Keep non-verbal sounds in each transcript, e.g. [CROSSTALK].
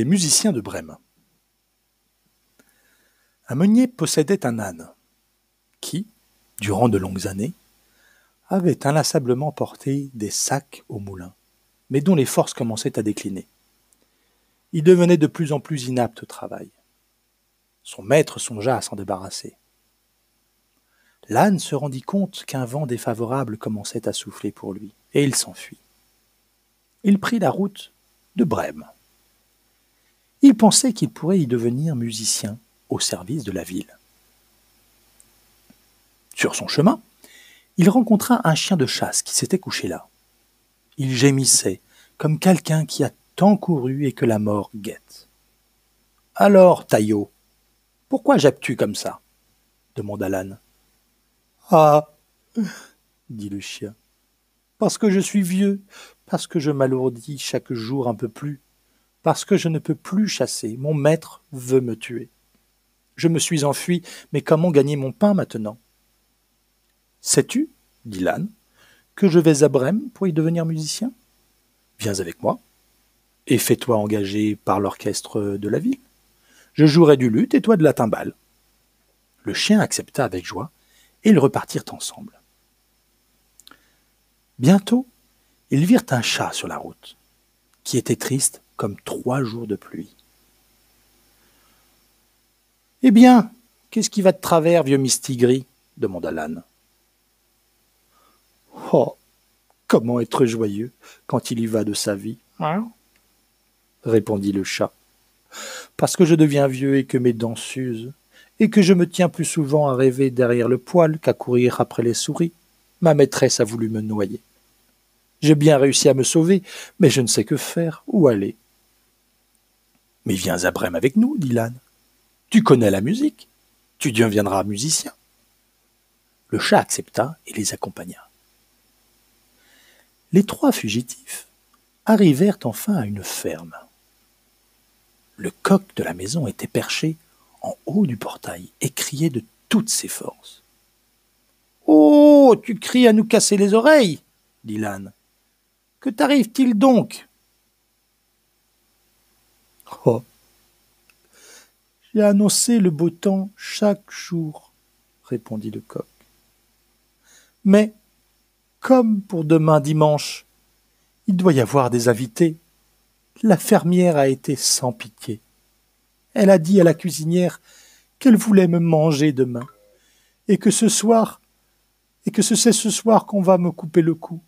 Les musiciens de Brême. Un meunier possédait un âne qui, durant de longues années, avait inlassablement porté des sacs au moulin, mais dont les forces commençaient à décliner. Il devenait de plus en plus inapte au travail. Son maître songea à s'en débarrasser. L'âne se rendit compte qu'un vent défavorable commençait à souffler pour lui, et il s'enfuit. Il prit la route de Brême. Il pensait qu'il pourrait y devenir musicien au service de la ville. Sur son chemin, il rencontra un chien de chasse qui s'était couché là. Il gémissait, comme quelqu'un qui a tant couru et que la mort guette. Alors, Taillot, pourquoi jappes-tu comme ça? demanda l'âne. Ah [LAUGHS] dit le chien. Parce que je suis vieux, parce que je m'alourdis chaque jour un peu plus, parce que je ne peux plus chasser, mon maître veut me tuer. Je me suis enfui, mais comment gagner mon pain maintenant? Sais-tu, dit l'âne, que je vais à Brême pour y devenir musicien? Viens avec moi, et fais-toi engager par l'orchestre de la ville. Je jouerai du luth et toi de la timbale. Le chien accepta avec joie, et ils repartirent ensemble. Bientôt, ils virent un chat sur la route, qui était triste comme trois jours de pluie. Eh bien, qu'est-ce qui va de travers, vieux mistigris demanda l'âne. Oh, comment être joyeux quand il y va de sa vie? Hein? répondit le chat. Parce que je deviens vieux et que mes dents s'usent, et que je me tiens plus souvent à rêver derrière le poêle qu'à courir après les souris, ma maîtresse a voulu me noyer. J'ai bien réussi à me sauver, mais je ne sais que faire, où aller. Mais viens à Brême avec nous, dit l'âne. Tu connais la musique, tu deviendras musicien. Le chat accepta et les accompagna. Les trois fugitifs arrivèrent enfin à une ferme. Le coq de la maison était perché en haut du portail et criait de toutes ses forces. Oh. Tu cries à nous casser les oreilles. dit l'âne. Que t'arrive-t-il donc? Oh. J'ai annoncé le beau temps chaque jour, répondit le coq. Mais comme pour demain dimanche. Il doit y avoir des invités. La fermière a été sans pitié. Elle a dit à la cuisinière qu'elle voulait me manger demain, et que ce soir, et que c'est ce soir qu'on va me couper le cou.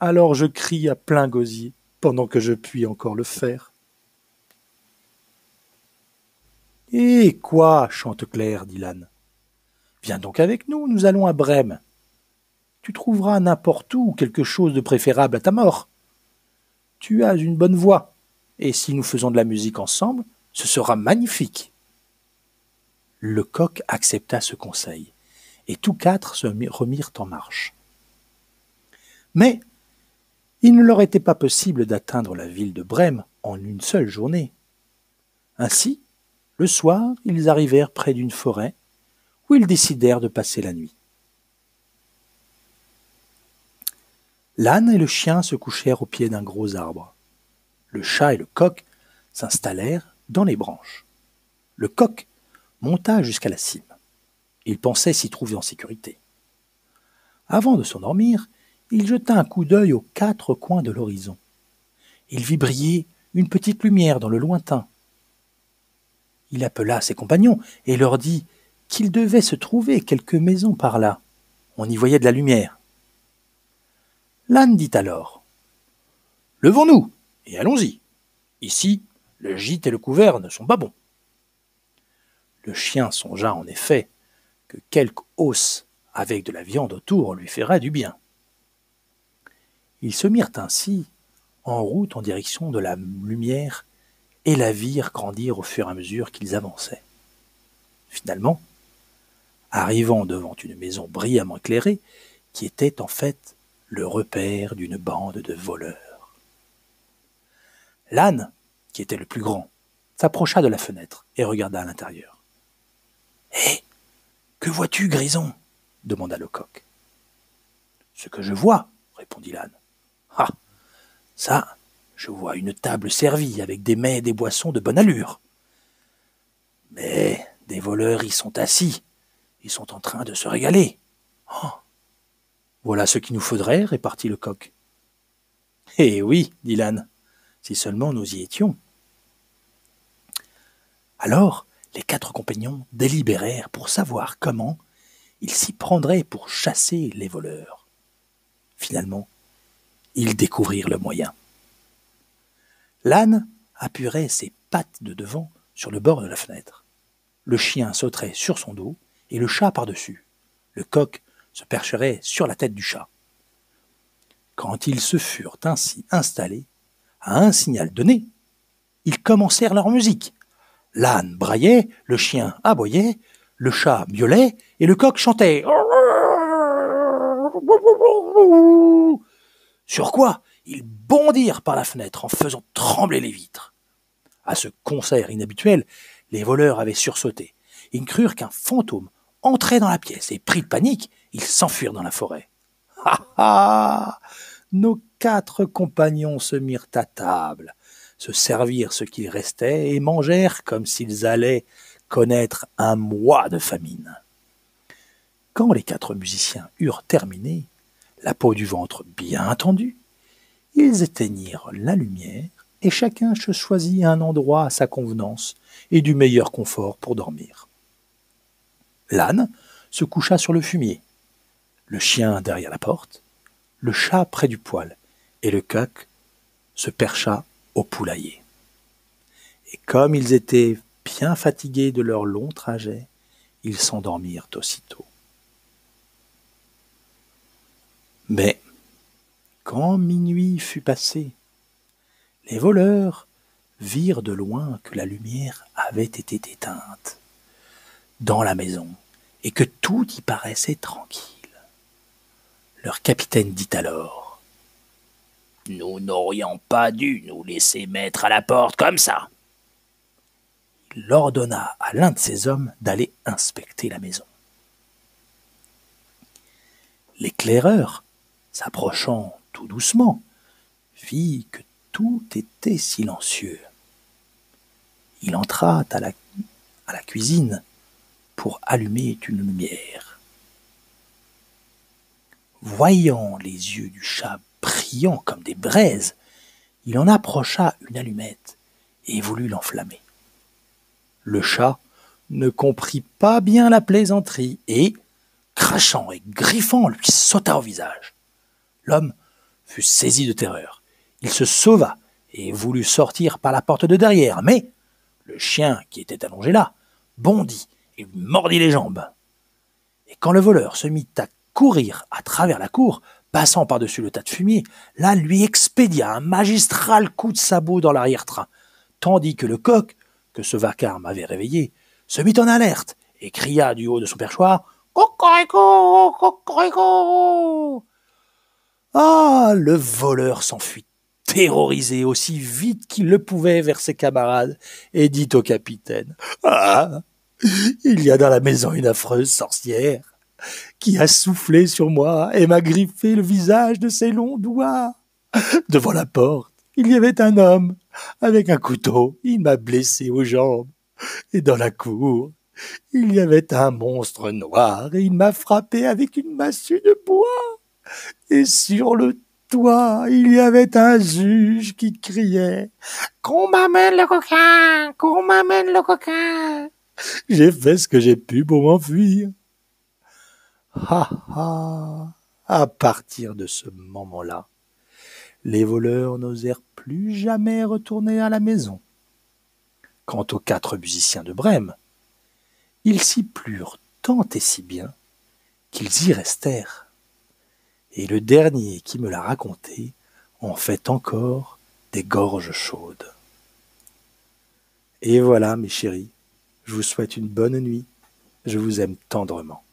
Alors je crie à plein gosier, pendant que je puis encore le faire. Eh quoi chante Claire, dit l'âne. Viens donc avec nous, nous allons à Brême tu trouveras n'importe où quelque chose de préférable à ta mort. Tu as une bonne voix, et si nous faisons de la musique ensemble, ce sera magnifique. Le coq accepta ce conseil, et tous quatre se remirent en marche. Mais il ne leur était pas possible d'atteindre la ville de Brême en une seule journée. Ainsi, le soir, ils arrivèrent près d'une forêt où ils décidèrent de passer la nuit. L'âne et le chien se couchèrent au pied d'un gros arbre. Le chat et le coq s'installèrent dans les branches. Le coq monta jusqu'à la cime. Il pensait s'y trouver en sécurité. Avant de s'endormir, il jeta un coup d'œil aux quatre coins de l'horizon. Il vit briller une petite lumière dans le lointain. Il appela ses compagnons et leur dit qu'il devait se trouver quelques maisons par là. On y voyait de la lumière. L'âne dit alors Levons-nous et allons-y. Ici, le gîte et le couvert ne sont pas bons. Le chien songea en effet que quelque os avec de la viande autour lui ferait du bien. Ils se mirent ainsi en route en direction de la lumière et la virent grandir au fur et à mesure qu'ils avançaient. Finalement, arrivant devant une maison brillamment éclairée, qui était en fait le repère d'une bande de voleurs. L'âne, qui était le plus grand, s'approcha de la fenêtre et regarda à l'intérieur. Hé Que vois-tu, Grison? demanda le coq. Ce que je vois, répondit l'âne. Ah Ça, Je vois une table servie avec des mets et des boissons de bonne allure. Mais des voleurs y sont assis. Ils sont en train de se régaler. Oh. Voilà ce qu'il nous faudrait, répartit le coq. Eh oui, dit l'âne, si seulement nous y étions. Alors, les quatre compagnons délibérèrent pour savoir comment ils s'y prendraient pour chasser les voleurs. Finalement, ils découvrirent le moyen. L'âne appuierait ses pattes de devant sur le bord de la fenêtre. Le chien sauterait sur son dos et le chat par-dessus. Le coq se percherait sur la tête du chat. Quand ils se furent ainsi installés, à un signal donné, ils commencèrent leur musique. L'âne braillait, le chien aboyait, le chat miaulait et le coq chantait. Sur quoi ils bondirent par la fenêtre en faisant trembler les vitres. À ce concert inhabituel, les voleurs avaient sursauté. Ils crurent qu'un fantôme entrait dans la pièce et, pris de panique, ils s'enfuirent dans la forêt. [LAUGHS] Ha ha Nos quatre compagnons se mirent à table, se servirent ce qu'il restait et mangèrent comme s'ils allaient connaître un mois de famine. Quand les quatre musiciens eurent terminé, la peau du ventre bien tendue, ils éteignirent la lumière et chacun se choisit un endroit à sa convenance et du meilleur confort pour dormir. L'âne se coucha sur le fumier, le chien derrière la porte, le chat près du poêle, et le coq se percha au poulailler. Et comme ils étaient bien fatigués de leur long trajet, ils s'endormirent aussitôt. Mais, quand minuit fut passé, les voleurs virent de loin que la lumière avait été éteinte dans la maison et que tout y paraissait tranquille. Leur capitaine dit alors Nous n'aurions pas dû nous laisser mettre à la porte comme ça il ordonna à l'un de ses hommes d'aller inspecter la maison. L'éclaireur, s'approchant tout doucement, vit que tout était silencieux. Il entra à la, à la cuisine pour allumer une lumière. Voyant les yeux du chat brillant comme des braises, il en approcha une allumette et voulut l'enflammer. Le chat ne comprit pas bien la plaisanterie et, crachant et griffant, lui sauta au visage. L'homme fut saisi de terreur. Il se sauva et voulut sortir par la porte de derrière, mais le chien qui était allongé là bondit et mordit les jambes. Et quand le voleur se mit à courir à travers la cour, passant par-dessus le tas de fumier, là lui expédia un magistral coup de sabot dans l'arrière-train, tandis que le coq que ce vacarme avait réveillé, se mit en alerte et cria du haut de son perchoir Cocorico Cocorico! Ah Le voleur s'enfuit terrorisé aussi vite qu'il le pouvait vers ses camarades et dit au capitaine Ah Il y a dans la maison une affreuse sorcière qui a soufflé sur moi et m'a griffé le visage de ses longs doigts. Devant la porte, il y avait un homme avec un couteau. Il m'a blessé aux jambes. Et dans la cour, il y avait un monstre noir et il m'a frappé avec une massue de bois. Et sur le toit, il y avait un juge qui criait Qu'on m'amène le coquin Qu'on m'amène le coquin J'ai fait ce que j'ai pu pour m'enfuir. Ha ha À partir de ce moment-là, les voleurs n'osèrent plus jamais retourner à la maison. Quant aux quatre musiciens de Brême, ils s'y plurent tant et si bien qu'ils y restèrent. Et le dernier qui me l'a raconté en fait encore des gorges chaudes. Et voilà, mes chéris, je vous souhaite une bonne nuit, je vous aime tendrement.